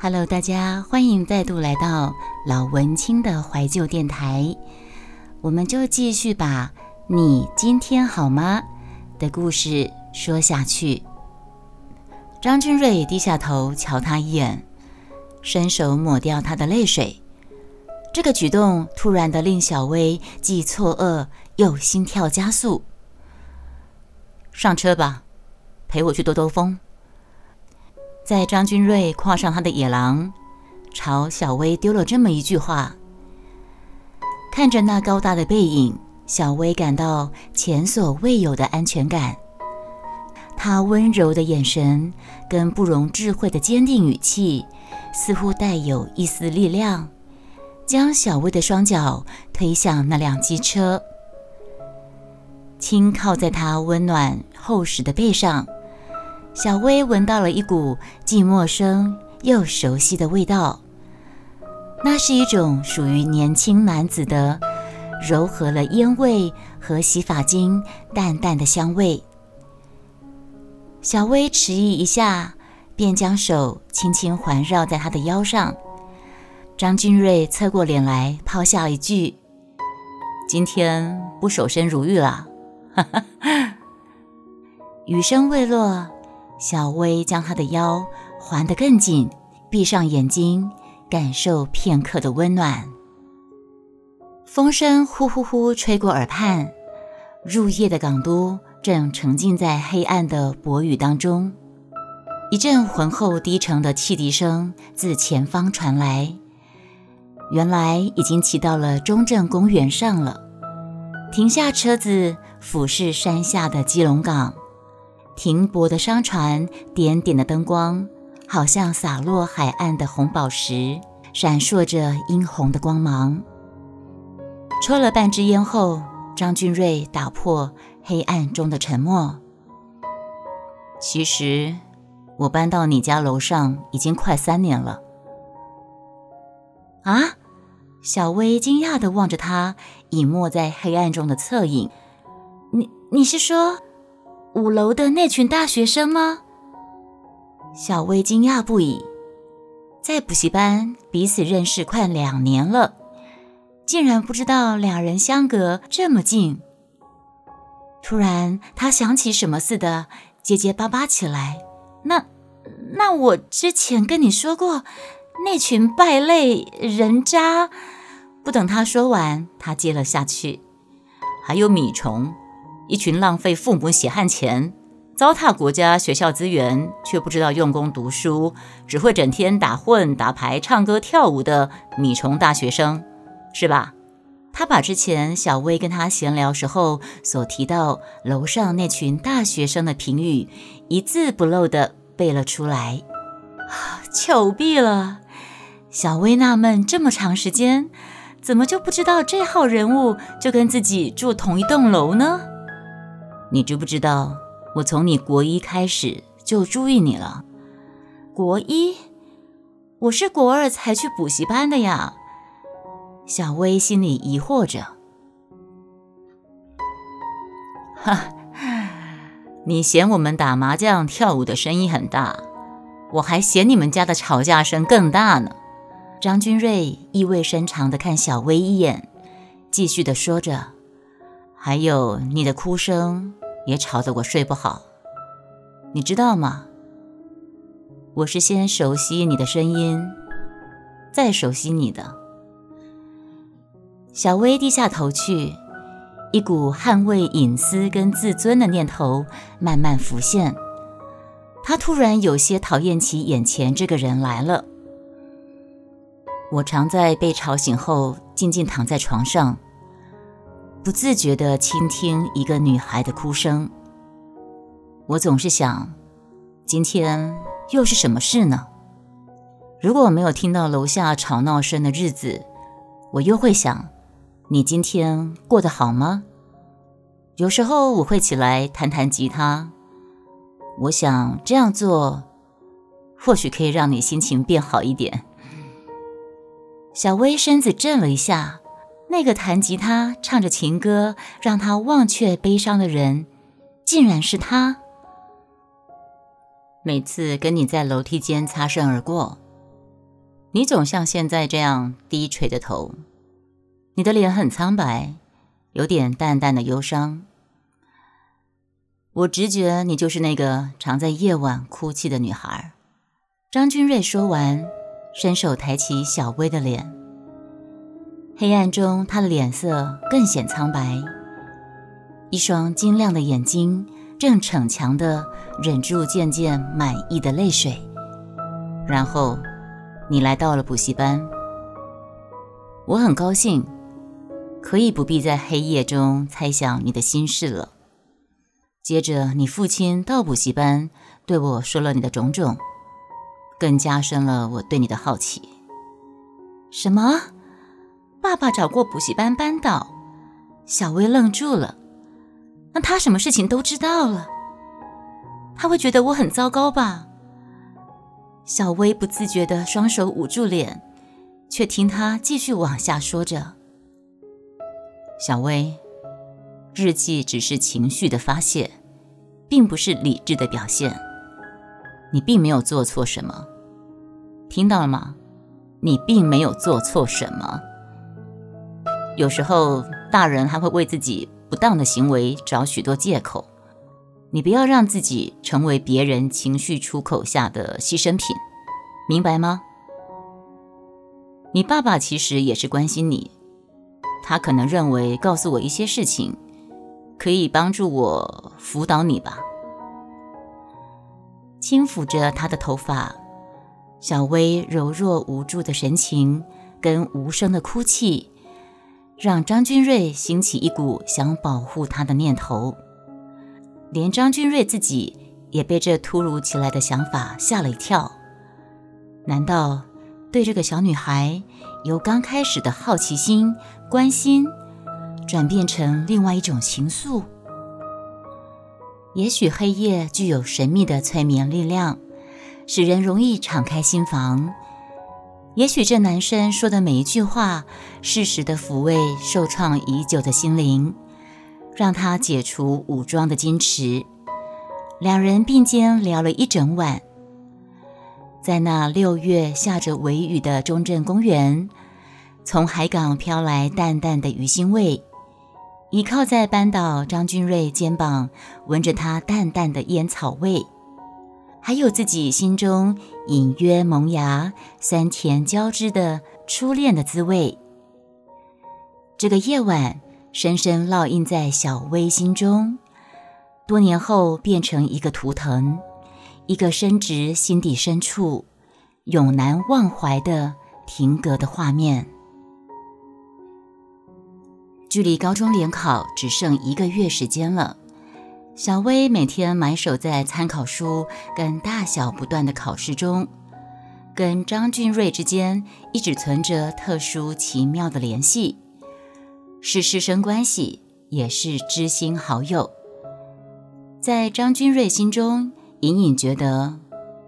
Hello，大家欢迎再度来到老文青的怀旧电台。我们就继续把“你今天好吗”的故事说下去。张君瑞低下头瞧他一眼，伸手抹掉他的泪水。这个举动突然的令小薇既错愕又心跳加速。上车吧，陪我去兜兜风。在张君瑞跨上他的野狼，朝小薇丢了这么一句话。看着那高大的背影，小薇感到前所未有的安全感。他温柔的眼神跟不容置喙的坚定语气，似乎带有一丝力量，将小薇的双脚推向那辆机车，轻靠在他温暖厚实的背上。小薇闻到了一股既陌生又熟悉的味道，那是一种属于年轻男子的，柔和了烟味和洗发精淡淡的香味。小薇迟疑一下，便将手轻轻环绕在他的腰上。张君瑞侧过脸来，抛下一句：“今天不守身如玉了。”哈哈，雨声未落。小薇将他的腰环得更紧，闭上眼睛，感受片刻的温暖。风声呼呼呼吹过耳畔，入夜的港都正沉浸在黑暗的薄雨当中。一阵浑厚低沉的汽笛声自前方传来，原来已经骑到了中正公园上了。停下车子，俯视山下的基隆港。停泊的商船，点点的灯光，好像洒落海岸的红宝石，闪烁着殷红的光芒。抽了半支烟后，张俊瑞打破黑暗中的沉默。其实，我搬到你家楼上已经快三年了。啊！小薇惊讶地望着他隐没在黑暗中的侧影。你，你是说？五楼的那群大学生吗？小薇惊讶不已，在补习班彼此认识快两年了，竟然不知道两人相隔这么近。突然，他想起什么似的，结结巴巴起来：“那……那我之前跟你说过，那群败类人渣。”不等他说完，他接了下去：“还有米虫。”一群浪费父母血汗钱、糟蹋国家学校资源，却不知道用功读书，只会整天打混、打牌、唱歌、跳舞的米虫大学生，是吧？他把之前小薇跟他闲聊时候所提到楼上那群大学生的评语，一字不漏地背了出来。糗毙了！小薇纳闷，这么长时间，怎么就不知道这号人物就跟自己住同一栋楼呢？你知不知道，我从你国一开始就注意你了。国一，我是国二才去补习班的呀。小薇心里疑惑着。哈，你嫌我们打麻将、跳舞的声音很大，我还嫌你们家的吵架声更大呢。张君瑞意味深长地看小薇一眼，继续地说着。还有你的哭声也吵得我睡不好，你知道吗？我是先熟悉你的声音，再熟悉你的。小薇低下头去，一股捍卫隐私跟自尊的念头慢慢浮现。她突然有些讨厌起眼前这个人来了。我常在被吵醒后，静静躺在床上。不自觉地倾听一个女孩的哭声，我总是想，今天又是什么事呢？如果我没有听到楼下吵闹声的日子，我又会想，你今天过得好吗？有时候我会起来弹弹吉他，我想这样做，或许可以让你心情变好一点。小薇身子震了一下。那个弹吉他、唱着情歌，让他忘却悲伤的人，竟然是他。每次跟你在楼梯间擦身而过，你总像现在这样低垂着头，你的脸很苍白，有点淡淡的忧伤。我直觉你就是那个常在夜晚哭泣的女孩。张君瑞说完，伸手抬起小薇的脸。黑暗中，他的脸色更显苍白，一双晶亮的眼睛正逞强地忍住渐渐满溢的泪水，然后。你来到了补习班，我很高兴，可以不必在黑夜中猜想你的心事了。接着，你父亲到补习班对我说了你的种种，更加深了我对你的好奇。什么？爸爸找过补习班班导？小薇愣住了。那他什么事情都知道了？他会觉得我很糟糕吧？小薇不自觉的双手捂住脸，却听他继续往下说着：“小薇，日记只是情绪的发泄，并不是理智的表现。你并没有做错什么，听到了吗？你并没有做错什么。有时候，大人还会为自己不当的行为找许多借口。”你不要让自己成为别人情绪出口下的牺牲品，明白吗？你爸爸其实也是关心你，他可能认为告诉我一些事情，可以帮助我辅导你吧。轻抚着他的头发，小薇柔弱无助的神情跟无声的哭泣，让张君瑞兴起一股想保护他的念头。连张君瑞自己也被这突如其来的想法吓了一跳。难道对这个小女孩由刚开始的好奇心、关心，转变成另外一种情愫？也许黑夜具有神秘的催眠力量，使人容易敞开心房。也许这男生说的每一句话，适时的抚慰受创已久的心灵。让他解除武装的矜持，两人并肩聊了一整晚。在那六月下着微雨的中正公园，从海港飘来淡淡的鱼腥味。倚靠在班导张君瑞肩膀，闻着他淡淡的烟草味，还有自己心中隐约萌芽、酸甜交织的初恋的滋味。这个夜晚。深深烙印在小薇心中，多年后变成一个图腾，一个深植心底深处、永难忘怀的停格的画面。距离高中联考只剩一个月时间了，小薇每天埋首在参考书跟大小不断的考试中，跟张俊瑞之间一直存着特殊奇妙的联系。是师生关系，也是知心好友。在张君瑞心中，隐隐觉得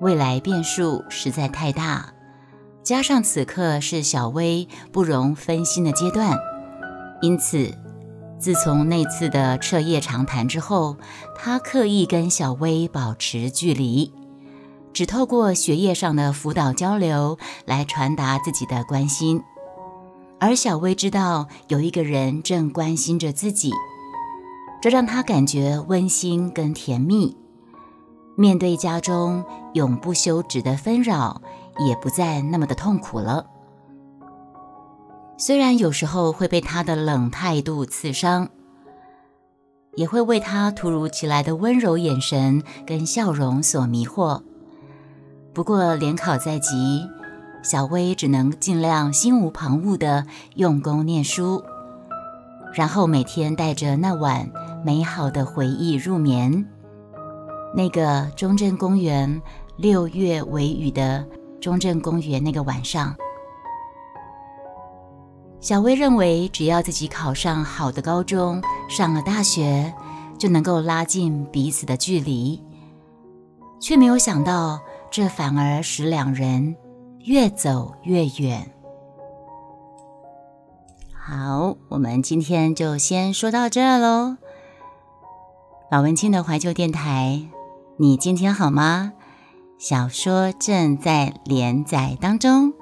未来变数实在太大，加上此刻是小薇不容分心的阶段，因此，自从那次的彻夜长谈之后，他刻意跟小薇保持距离，只透过学业上的辅导交流来传达自己的关心。而小薇知道有一个人正关心着自己，这让她感觉温馨跟甜蜜。面对家中永不休止的纷扰，也不再那么的痛苦了。虽然有时候会被他的冷态度刺伤，也会为他突如其来的温柔眼神跟笑容所迷惑。不过联考在即。小薇只能尽量心无旁骛地用功念书，然后每天带着那晚美好的回忆入眠。那个中正公园六月微雨的中正公园那个晚上，小薇认为只要自己考上好的高中，上了大学，就能够拉近彼此的距离，却没有想到，这反而使两人。越走越远。好，我们今天就先说到这儿喽。老文青的怀旧电台，你今天好吗？小说正在连载当中，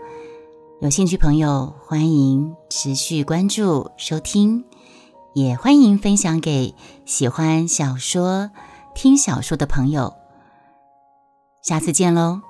有兴趣朋友欢迎持续关注收听，也欢迎分享给喜欢小说、听小说的朋友。下次见喽！